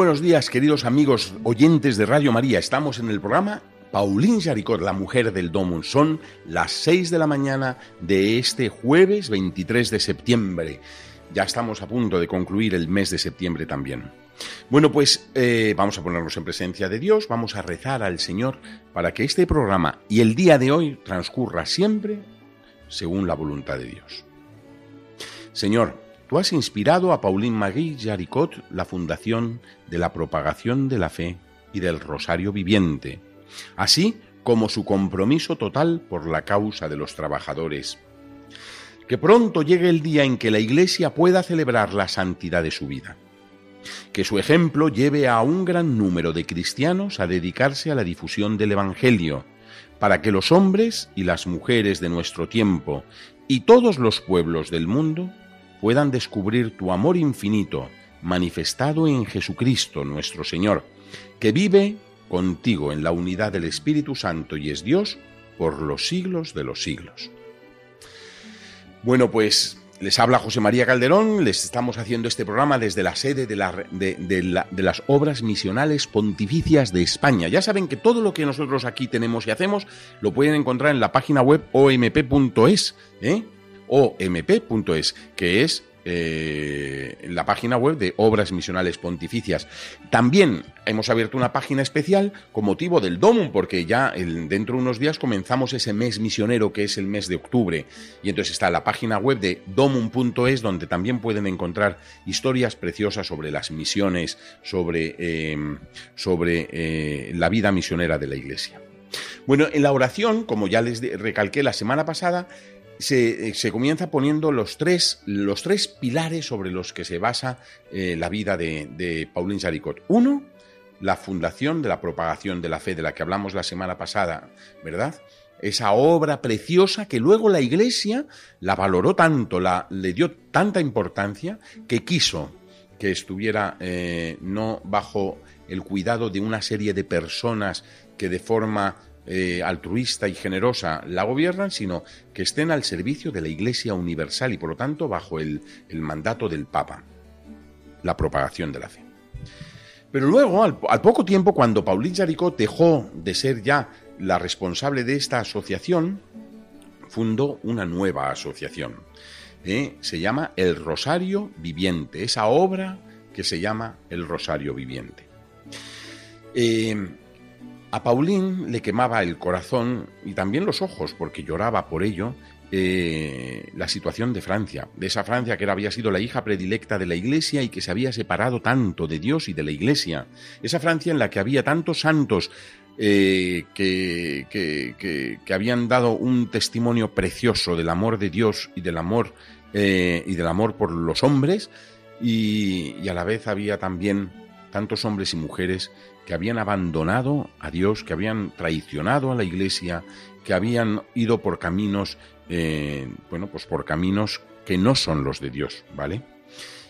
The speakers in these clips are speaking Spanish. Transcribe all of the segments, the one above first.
Buenos días, queridos amigos oyentes de Radio María. Estamos en el programa Paulín Jaricot, la mujer del Domun. Son las 6 de la mañana de este jueves 23 de septiembre. Ya estamos a punto de concluir el mes de septiembre también. Bueno, pues eh, vamos a ponernos en presencia de Dios, vamos a rezar al Señor para que este programa y el día de hoy transcurra siempre según la voluntad de Dios. Señor, Tú has inspirado a Pauline Marie Jaricot la fundación de la propagación de la fe y del Rosario Viviente, así como su compromiso total por la causa de los trabajadores. Que pronto llegue el día en que la Iglesia pueda celebrar la santidad de su vida. Que su ejemplo lleve a un gran número de cristianos a dedicarse a la difusión del Evangelio, para que los hombres y las mujeres de nuestro tiempo y todos los pueblos del mundo puedan descubrir tu amor infinito manifestado en Jesucristo nuestro Señor, que vive contigo en la unidad del Espíritu Santo y es Dios por los siglos de los siglos. Bueno, pues les habla José María Calderón, les estamos haciendo este programa desde la sede de, las obras misionales pontificias de España. Ya saben que todo lo que nosotros aquí tenemos y hacemos lo pueden encontrar en la página web omp.es. omp.es, que es eh, la página web de Obras Misionales Pontificias. También hemos abierto una página especial con motivo del DOMUM, porque ya dentro de unos días comenzamos ese mes misionero que es el mes de octubre. Y entonces está la página web de domum.es, donde también pueden encontrar historias preciosas sobre las misiones, sobre, eh, sobre eh, la vida misionera de la Iglesia. Bueno, en la oración, como ya les recalqué la semana pasada, eh, se, comienza poniendo los tres, los tres pilares sobre los que se basa eh, la vida de, de Pauline Jaricot. Uno, la fundación de la propagación de la fe de la que hablamos la semana pasada, ¿verdad? Esa obra preciosa que luego la Iglesia la valoró tanto, la, le dio tanta importancia que quiso que estuviera eh, no bajo el cuidado de una serie de personas que de forma eh, altruista y generosa la gobiernan, sino que estén al servicio de la Iglesia universal y por lo tanto bajo el, mandato del Papa, la propagación de la fe. Pero luego, al, poco tiempo, cuando Pauline Jaricot dejó de ser ya la responsable de esta asociación, fundó una nueva asociación. ¿eh? se llama El Rosario Viviente, esa obra que se llama El Rosario Viviente. Eh, a Paulín le quemaba el corazón y también los ojos, porque lloraba por ello, eh, la situación de Francia, de esa Francia que había sido la hija predilecta de la Iglesia y que se había separado tanto de Dios y de la Iglesia, esa Francia en la que había tantos santos eh, que, que, habían dado un testimonio precioso del amor de Dios y del amor, eh, y del amor por los hombres, y, y a la vez había también tantos hombres y mujeres que habían abandonado a Dios, que habían traicionado a la Iglesia, que habían ido por caminos, eh, bueno, pues por caminos que no son los de Dios, ¿vale?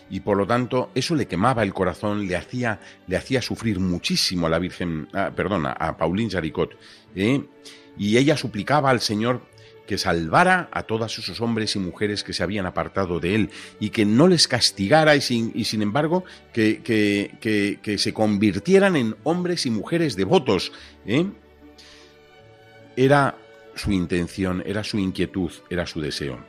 Y por lo tanto, eso le quemaba el corazón, le hacía, le hacía sufrir muchísimo a la Virgen, ah, perdona, a Pauline Jaricot, ¿eh? y ella suplicaba al Señor que salvara a todos esos hombres y mujeres que se habían apartado de él y que no les castigara y sin, y sin embargo que, que, se convirtieran en hombres y mujeres devotos. ¿eh? Era su intención, era su inquietud, era su deseo.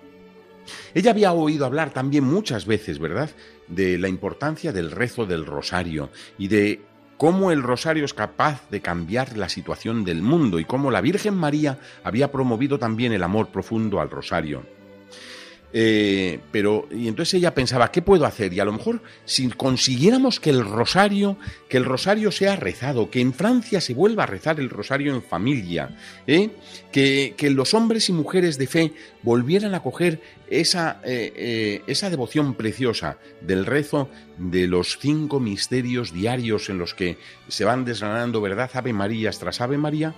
Ella había oído hablar también muchas veces, ¿verdad?, de la importancia del rezo del rosario y de cómo el rosario es capaz de cambiar la situación del mundo y cómo la Virgen María había promovido también el amor profundo al rosario. Eh, pero, y entonces ella pensaba, ¿qué puedo hacer? Y a lo mejor, si consiguiéramos que el rosario, que el rosario sea rezado, que en Francia se vuelva a rezar el rosario en familia, ¿eh? que, los hombres y mujeres de fe volvieran a coger esa, eh, esa devoción preciosa del rezo de los cinco misterios diarios en los que se van desgranando verdad Ave María tras Ave María,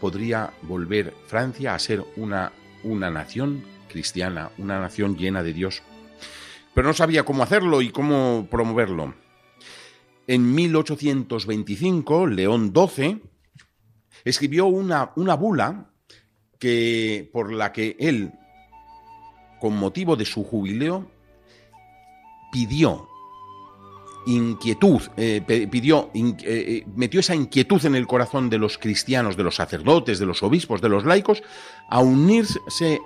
podría volver Francia a ser una, una nación cristiana, una nación llena de Dios. Pero no sabía cómo hacerlo y cómo promoverlo. En 1825, León XII escribió una, una bula que, por la que él, con motivo de su jubileo, pidió inquietud, eh, pidió, eh, eh, metió esa inquietud en el corazón de los cristianos, de los sacerdotes, de los obispos, de los laicos, a unirse,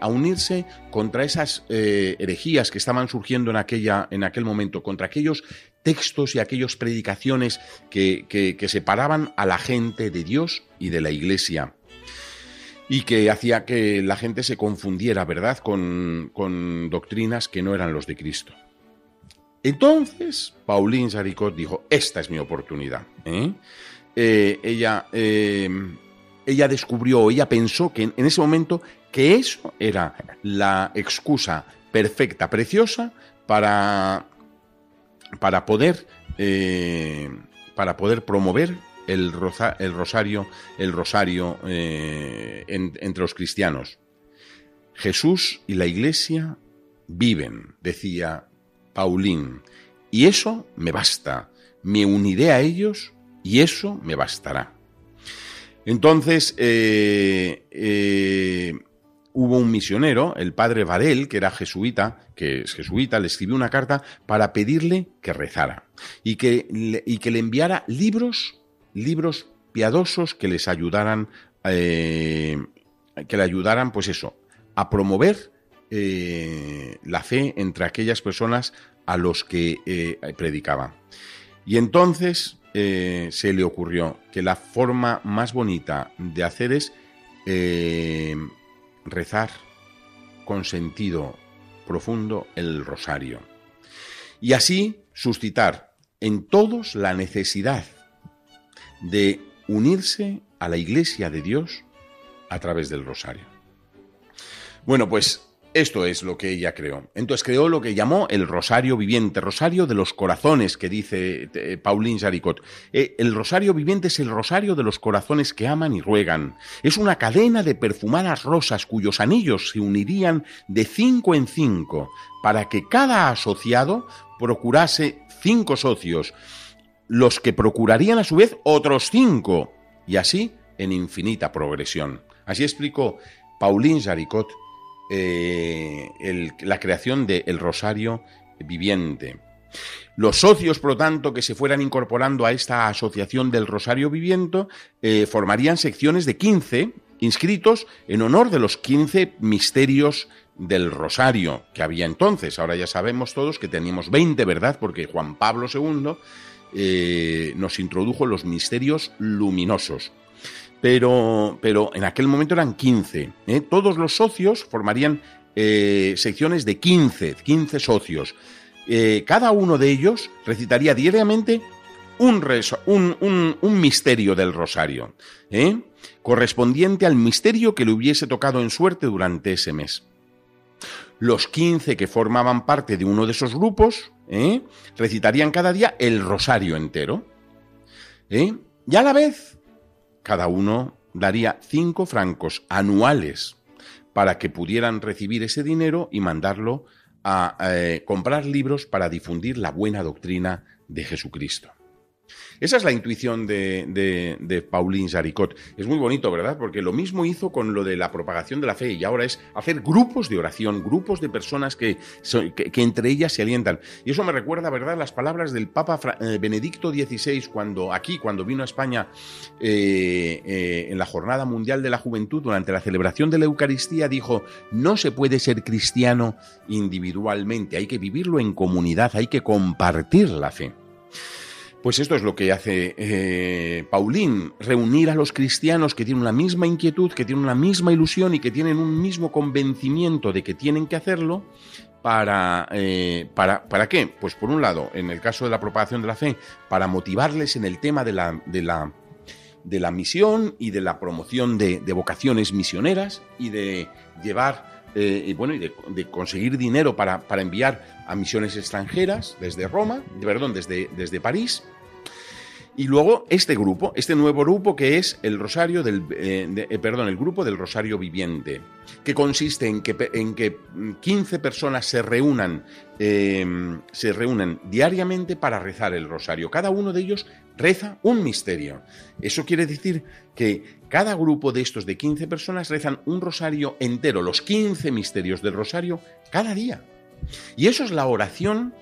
a unirse contra esas herejías que estaban surgiendo en, aquella, en aquel momento, contra aquellos textos y aquellas predicaciones que, que, separaban a la gente de Dios y de la Iglesia y que hacía que la gente se confundiera, ¿verdad?, con, con doctrinas que no eran los de Cristo. Entonces, Pauline Saricot dijo, esta es mi oportunidad. ¿eh? Eh, ella, eh, ella descubrió, ella pensó que en, ese momento que eso era la excusa perfecta, preciosa, para, para, poder, para poder promover el, el rosario, el rosario entre los cristianos. Jesús y la Iglesia viven, decía Paulín, y eso me basta. Me uniré a ellos y eso me bastará. Entonces, eh, eh, hubo un misionero, el padre Varel, que era jesuita, que es jesuita, le escribió una carta para pedirle que rezara y que, le, y que le enviara libros, libros piadosos que les ayudaran, eh, que le ayudaran, pues eso, a promover la fe entre aquellas personas a los que eh, predicaba. Y entonces eh, se le ocurrió que la forma más bonita de hacer es eh, rezar con sentido profundo el rosario. Y así suscitar en todos la necesidad de unirse a la iglesia de Dios a través del rosario. Bueno, pues esto es lo que ella creó. Entonces creó lo que llamó el rosario viviente, rosario de los corazones, que dice eh, Pauline Jaricot. Eh, el rosario viviente es el rosario de los corazones que aman y ruegan. Es una cadena de perfumadas rosas cuyos anillos se unirían de cinco en cinco para que cada asociado procurase cinco socios, los que procurarían a su vez otros cinco, y así en infinita progresión. Así explicó Pauline Jaricot eh, la creación del rosario viviente. Los socios, por lo tanto, que se fueran incorporando a esta asociación del Rosario Viviente eh, formarían secciones de 15 inscritos en honor de los 15 misterios del Rosario que había entonces. Ahora ya sabemos todos que teníamos 20, ¿verdad? Porque Juan Pablo II eh, nos introdujo los misterios luminosos pero, pero en aquel momento eran 15. ¿eh? Todos los socios formarían eh, secciones de 15, 15 socios. Eh, cada uno de ellos recitaría diariamente un, un, un, misterio del rosario, correspondiente al misterio que le hubiese tocado en suerte durante ese mes. Los 15 que formaban parte de uno de esos grupos recitarían cada día el rosario entero. Y a la vez cada uno daría cinco francos anuales para que pudieran recibir ese dinero y mandarlo a eh, comprar libros para difundir la buena doctrina de Jesucristo. Esa es la intuición de, Pauline Jaricot. Es muy bonito, ¿verdad? Porque lo mismo hizo con lo de la propagación de la fe y ahora es hacer grupos de oración, grupos de personas que, que, entre ellas se alientan. Y eso me recuerda, ¿verdad?, las palabras del Papa eh, Benedicto XVI cuando aquí, cuando vino a España eh, eh, en la Jornada Mundial de la Juventud, durante la celebración de la Eucaristía, dijo, no se puede ser cristiano individualmente, hay que vivirlo en comunidad, hay que compartir la fe. Pues esto es lo que hace eh, Paulín, reunir a los cristianos que tienen una misma inquietud, que tienen una misma ilusión y que tienen un mismo convencimiento de que tienen que hacerlo. Para, eh, para, ¿Para qué? Pues por un lado, en el caso de la propagación de la fe, para motivarles en el tema de la, de la, de la misión y de la promoción de, vocaciones misioneras y de llevar eh, y bueno, y de, conseguir dinero para, para, enviar a misiones extranjeras desde Roma, perdón, desde, desde París, y luego este grupo, este nuevo grupo que es el Rosario del, eh, eh, perdón, el grupo del Rosario Viviente, que consiste en que, en que 15 personas se reúnan, em, se reúnan diariamente para rezar el Rosario. Cada uno de ellos reza un misterio. Eso quiere decir que cada grupo de estos de 15 personas rezan un rosario entero, los 15 misterios del rosario, cada día. Y eso es la oración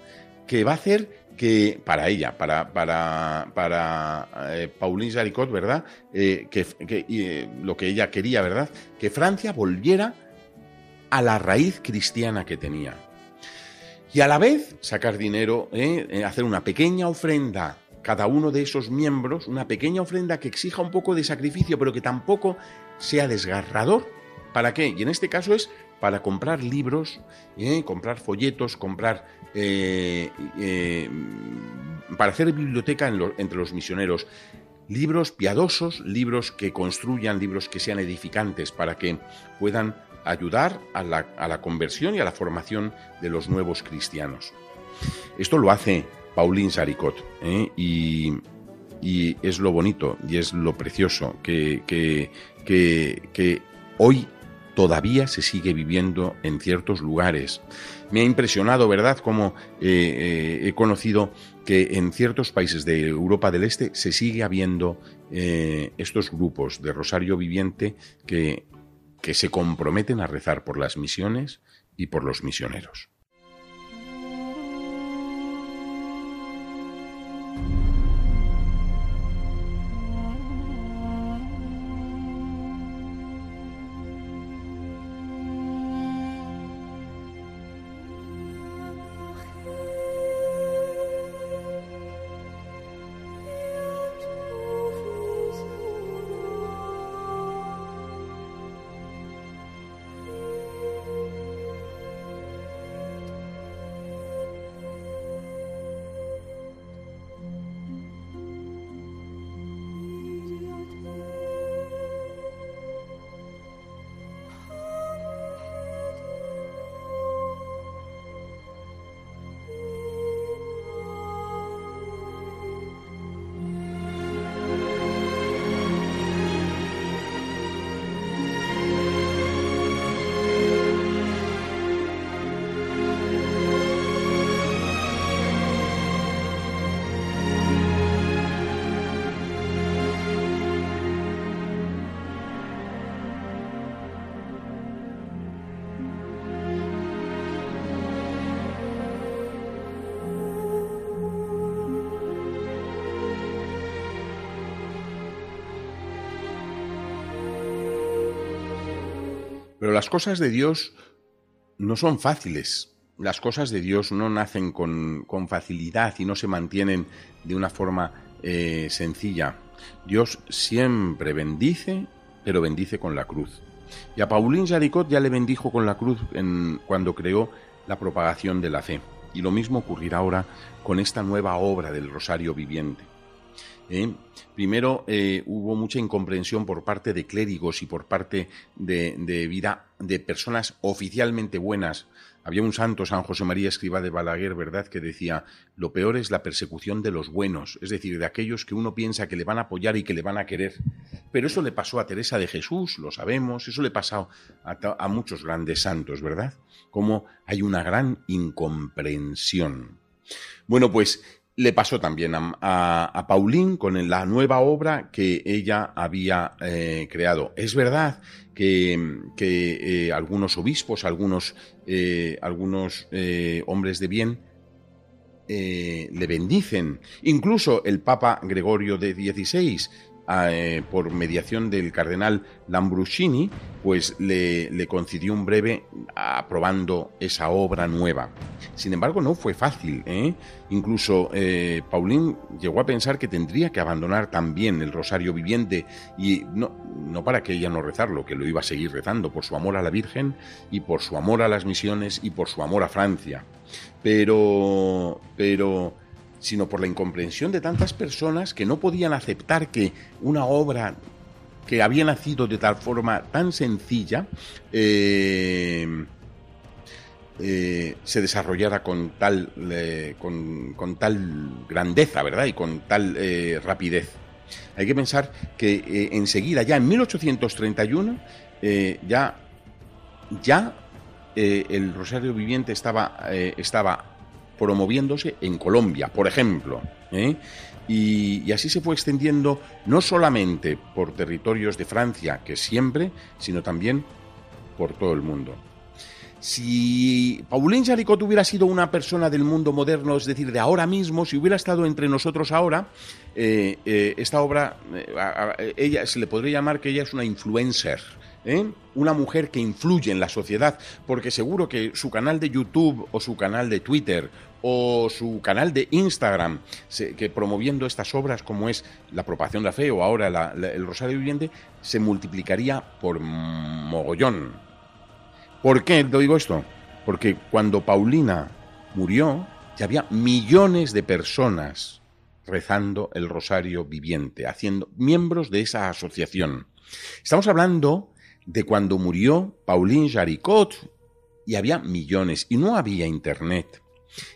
que va a hacer que para ella, para, para, para eh, Pauline Jaricot, ¿verdad? Eh, que, eh, lo que ella quería, ¿verdad? Que Francia volviera a la raíz cristiana que tenía. Y a la vez sacar dinero, hacer una pequeña ofrenda, cada uno de esos miembros, una pequeña ofrenda que exija un poco de sacrificio, pero que tampoco sea desgarrador. ¿Para qué? Y en este caso es para comprar libros, comprar folletos, comprar eh, eh, para hacer biblioteca entre los misioneros. Libros piadosos, libros que construyan, libros que sean edificantes para que puedan ayudar a la, conversión y a la formación de los nuevos cristianos. Esto lo hace Pauline Saricot ¿eh? y, es lo bonito y es lo precioso que, que, que hoy todavía se sigue viviendo en ciertos lugares. Me ha impresionado, ¿verdad?, como eh, eh, he conocido que en ciertos países de Europa del Este se sigue habiendo estos grupos de Rosario Viviente que, que se comprometen a rezar por las misiones y por los misioneros. Pero las cosas de Dios no son fáciles. Las cosas de Dios no nacen con, facilidad y no se mantienen de una forma eh, sencilla. Dios siempre bendice, pero bendice con la cruz. Y a Pauline Jaricot ya le bendijo con la cruz en, cuando creó la propagación de la fe. Y lo mismo ocurrirá ahora con esta nueva obra del Rosario Viviente. ¿Eh? Primero eh, hubo mucha incomprensión por parte de clérigos y por parte de, vida de personas oficialmente buenas. Había un santo, San José María Escriba de Balaguer, ¿verdad?, que decía, lo peor es la persecución de los buenos, es decir, de aquellos que uno piensa que le van a apoyar y que le van a querer. Pero eso le pasó a Teresa de Jesús, lo sabemos, eso le pasó a, a muchos grandes santos, ¿verdad? Como hay una gran incomprensión. Bueno, pues le pasó también a, a, Paulín con la nueva obra que ella había eh, creado. Es verdad que, eh, algunos obispos, algunos, eh, algunos hombres de bien le bendicen. Incluso el Papa Gregorio de XVI eh, por mediación del cardenal Lambruscini, pues le, concedió un breve aprobando esa obra nueva. Sin embargo, no fue fácil. ¿eh? Incluso eh, Paulín llegó a pensar que tendría que abandonar también el rosario viviente y no, no para que ella no rezarlo, que lo iba a seguir rezando por su amor a la Virgen y por su amor a las misiones y por su amor a Francia. Pero, pero sino por la incomprensión de tantas personas que no podían aceptar que una obra que había nacido de tal forma tan sencilla eh, eh, se desarrollara con tal, eh, con, tal grandeza, ¿verdad? Y con tal rapidez. Hay que pensar que enseguida, ya en 1831, ya, ya el Rosario Viviente estaba, estaba promoviéndose en Colombia, por ejemplo. ¿eh? Y, así se fue extendiendo no solamente por territorios de Francia, que siempre, sino también por todo el mundo. Si Pauline Jaricot hubiera sido una persona del mundo moderno, es decir, de ahora mismo, si hubiera estado entre nosotros ahora, eh, eh, esta obra, ella se le podría llamar que ella es una influencer, ¿eh? una mujer que influye en la sociedad, porque seguro que su canal de YouTube o su canal de Twitter o su canal de Instagram, que promoviendo estas obras como es la propagación de la fe o ahora el Rosario Viviente, se multiplicaría por mogollón. ¿Por qué lo digo esto? Porque cuando Paulina murió, ya había millones de personas rezando el Rosario Viviente, haciendo miembros de esa asociación. Estamos hablando de cuando murió Pauline Jaricot y había millones y no había internet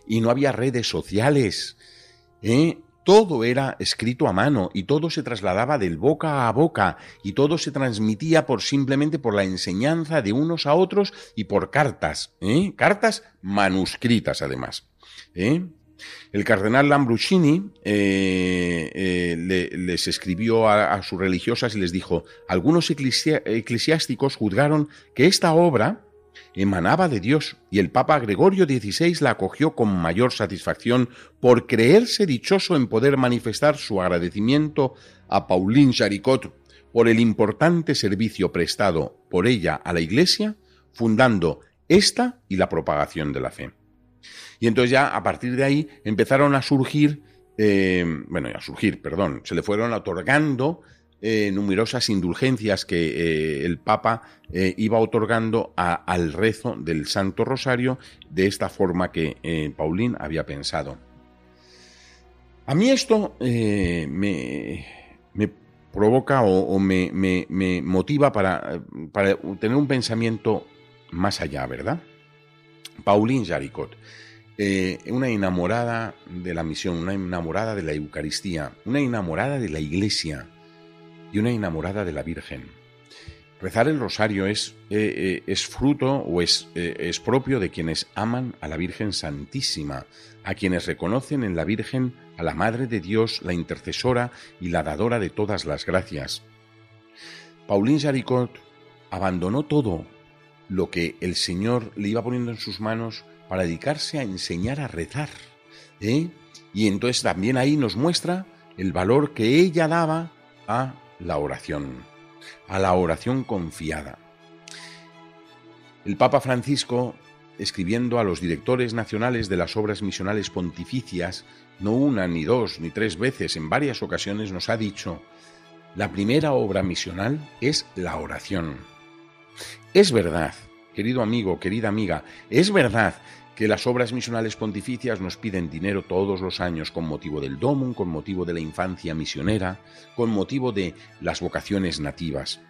y no había redes sociales. ¿eh? Todo era escrito a mano y todo se trasladaba del boca a boca y todo se transmitía por simplemente por la enseñanza de unos a otros y por cartas, ¿eh? cartas manuscritas además. ¿eh? El cardenal Lambruscini eh, eh, les escribió a, sus religiosas y les dijo, algunos eclesiásticos juzgaron que esta obra emanaba de Dios y el Papa Gregorio XVI la acogió con mayor satisfacción por creerse dichoso en poder manifestar su agradecimiento a Pauline Jaricot por el importante servicio prestado por ella a la Iglesia, fundando esta y la propagación de la fe. Y entonces ya a partir de ahí empezaron a surgir, eh, bueno, a surgir, perdón, se le fueron otorgando eh, numerosas indulgencias que eh, el Papa iba otorgando al rezo del Santo Rosario de esta forma que Paulín había pensado. A mí esto me, provoca o, me, motiva para, para tener un pensamiento más allá, ¿verdad? Pauline Jaricot eh, una enamorada de la misión, una enamorada de la Eucaristía, una enamorada de la Iglesia y una enamorada de la Virgen. Rezar el rosario es, eh, eh, es fruto o es, es propio de quienes aman a la Virgen Santísima, a quienes reconocen en la Virgen a la Madre de Dios, la intercesora y la dadora de todas las gracias. Pauline Jaricot abandonó todo lo que el Señor le iba poniendo en sus manos para dedicarse a enseñar a rezar. ¿eh? Y entonces también ahí nos muestra el valor que ella daba a la oración, a la oración confiada. El Papa Francisco, escribiendo a los directores nacionales de las obras misionales pontificias, no una, ni dos, ni tres veces, en varias ocasiones nos ha dicho, la primera obra misional es la oración. Es verdad Querido amigo, querida amiga, es verdad que las obras misionales pontificias nos piden dinero todos los años con motivo del DOMUN, con motivo de la infancia misionera, con motivo de las vocaciones nativas.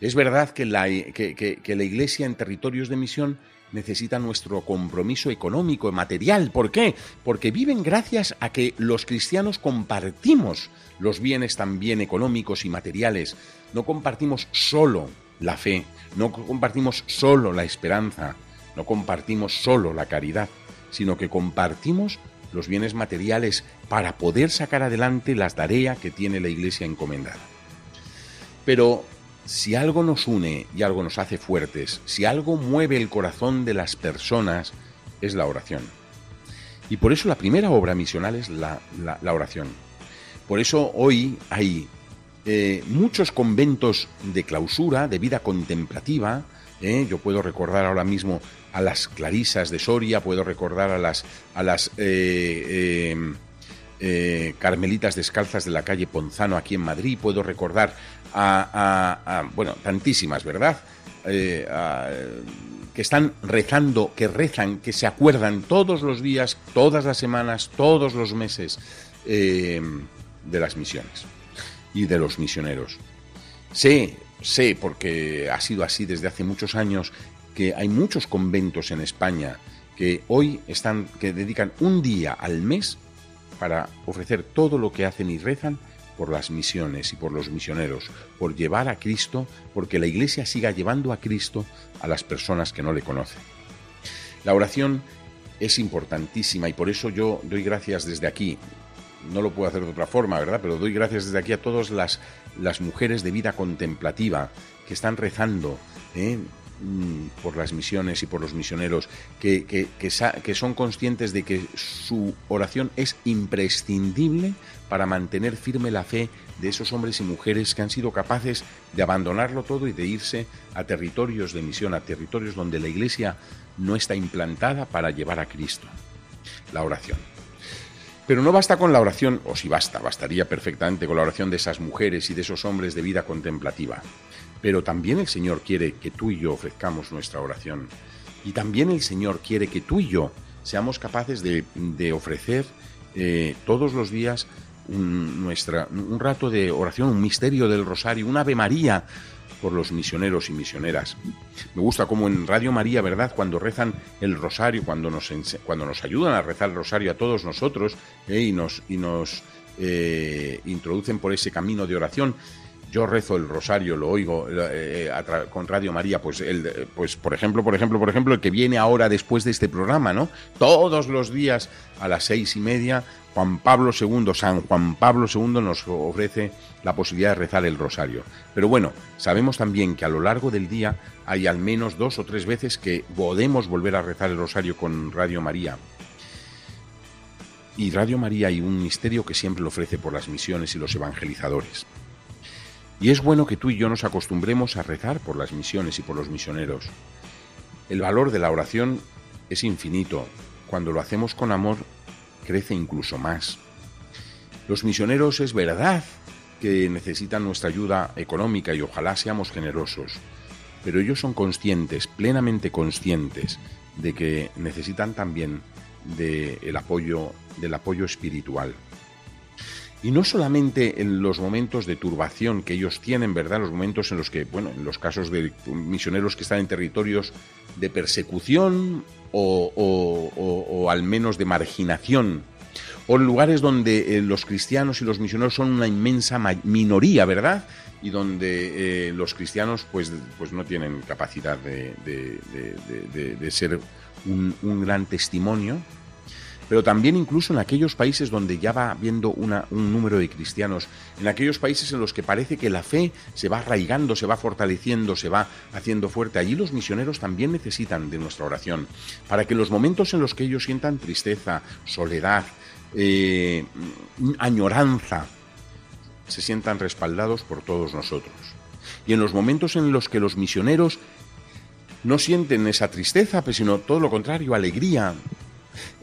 Es verdad que la, que, la Iglesia en territorios de misión necesita nuestro compromiso económico y material. ¿Por qué? Porque viven gracias a que los cristianos compartimos los bienes también económicos y materiales. No compartimos solo la fe, no compartimos solo la esperanza, no compartimos solo la caridad, sino que compartimos los bienes materiales para poder sacar adelante la tarea que tiene la Iglesia encomendada. Pero si algo nos une y algo nos hace fuertes, si algo mueve el corazón de las personas, es la oración. Y por eso la primera obra misional es la, la oración. Por eso hoy hay eh, muchos conventos de clausura, de vida contemplativa. ¿eh? Yo puedo recordar ahora mismo a las Clarisas de Soria, puedo recordar a las, a las eh, Carmelitas Descalzas de la calle Ponzano aquí en Madrid, puedo recordar a, bueno, tantísimas, ¿verdad? que están rezando, que rezan, que se acuerdan todos los días, todas las semanas, todos los meses de las misiones y de los misioneros. Sé, sé, porque ha sido así desde hace muchos años, que hay muchos conventos en España que hoy están, que dedican un día al mes para ofrecer todo lo que hacen y rezan por las misiones y por los misioneros, por llevar a Cristo, porque la Iglesia siga llevando a Cristo a las personas que no le conocen. La oración es importantísima y por eso yo doy gracias desde aquí, no lo puedo hacer de otra forma, ¿verdad? Pero doy gracias desde aquí a todas las, las mujeres de vida contemplativa que están rezando ¿eh? mm, por las misiones y por los misioneros, que, que, que, son conscientes de que su oración es imprescindible para mantener firme la fe de esos hombres y mujeres que han sido capaces de abandonarlo todo y de irse a territorios de misión, a territorios donde la Iglesia no está implantada para llevar a Cristo. La oración. Pero no basta con la oración, o si basta, bastaría perfectamente con la oración de esas mujeres y de esos hombres de vida contemplativa. Pero también el Señor quiere que tú y yo ofrezcamos nuestra oración. Y también el Señor quiere que tú y yo seamos capaces de, ofrecer eh, todos los días un, nuestra, un rato de oración, un misterio del rosario, un Ave María por los misioneros y misioneras. Me gusta como en Radio María, ¿verdad? Cuando rezan el rosario, cuando nos, cuando nos ayudan a rezar el rosario a todos nosotros ¿eh? y nos, y nos eh, introducen por ese camino de oración. Yo rezo el rosario, lo oigo eh, con Radio María, pues, el, pues por ejemplo, por ejemplo, por ejemplo, el que viene ahora después de este programa, ¿no? Todos los días a las seis y media Juan Pablo II, San Juan Pablo II nos ofrece la posibilidad de rezar el rosario. Pero bueno, sabemos también que a lo largo del día hay al menos dos o tres veces que podemos volver a rezar el rosario con Radio María. Y Radio María hay un misterio que siempre lo ofrece por las misiones y los evangelizadores. Y es bueno que tú y yo nos acostumbremos a rezar por las misiones y por los misioneros. El valor de la oración es infinito. Cuando lo hacemos con amor crece incluso más. Los misioneros es verdad que necesitan nuestra ayuda económica y ojalá seamos generosos, pero ellos son conscientes, plenamente conscientes, de que necesitan también del apoyo, del apoyo espiritual. Y no solamente en los momentos de turbación que ellos tienen, ¿verdad? Los momentos en los que, bueno, en los casos de misioneros que están en territorios de persecución o, al menos de marginación, o lugares donde eh, los cristianos y los misioneros son una inmensa minoría, ¿verdad? Y donde eh, los cristianos pues, pues no tienen capacidad de, ser un, un gran testimonio pero también incluso en aquellos países donde ya va habiendo un número de cristianos, en aquellos países en los que parece que la fe se va arraigando, se va fortaleciendo, se va haciendo fuerte. Allí los misioneros también necesitan de nuestra oración, para que en los momentos en los que ellos sientan tristeza, soledad, eh, añoranza, se sientan respaldados por todos nosotros. Y en los momentos en los que los misioneros no sienten esa tristeza, pues, sino todo lo contrario, alegría,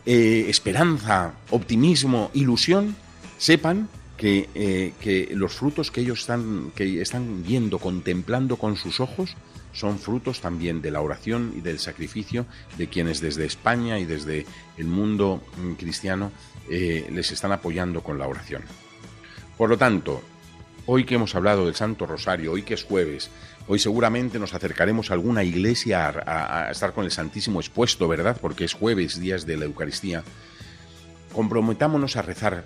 eh, esperanza, optimismo, ilusión, sepan que, eh, que, los frutos que ellos están, que están viendo, contemplando con sus ojos, son frutos también de la oración y del sacrificio de quienes desde España y desde el mundo mm, cristiano eh, les están apoyando con la oración. Por lo tanto, hoy que hemos hablado del Santo Rosario, hoy que es jueves, Hoy seguramente nos acercaremos a alguna iglesia a, estar con el Santísimo expuesto, ¿verdad? Porque es jueves, días de la Eucaristía. Comprometámonos a rezar.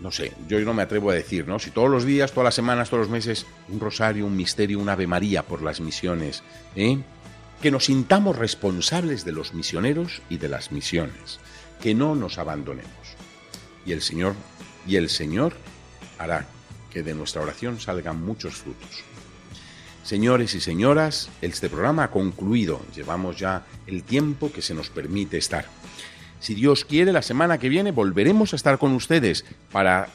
No sé, yo no me atrevo a decir, ¿no? Si todos los días, todas las semanas, todos los meses, un rosario, un misterio, un Ave María por las misiones, ¿eh? Que nos sintamos responsables de los misioneros y de las misiones. Que no nos abandonemos. Y el Señor, y el Señor hará que de nuestra oración salgan muchos frutos. Señores y señoras, este programa ha concluido. Llevamos ya el tiempo que se nos permite estar. Si Dios quiere, la semana que viene volveremos a estar con ustedes para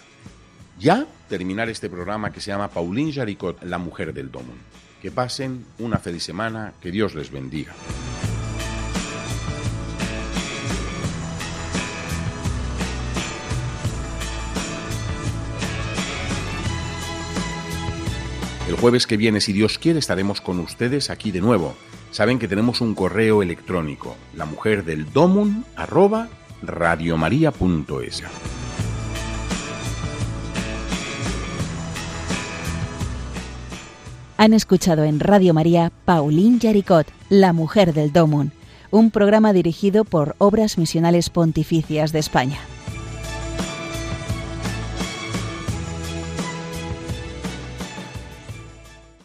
ya terminar este programa que se llama Pauline Jaricot, la mujer del Domun. Que pasen una feliz semana, que Dios les bendiga. El jueves que viene, si Dios quiere, estaremos con ustedes aquí de nuevo. Saben que tenemos un correo electrónico, la mujer del domun arroba radiomaria.es. Han escuchado en Radio María Pauline Yaricot, La Mujer del Domun, un programa dirigido por Obras Misionales Pontificias de España.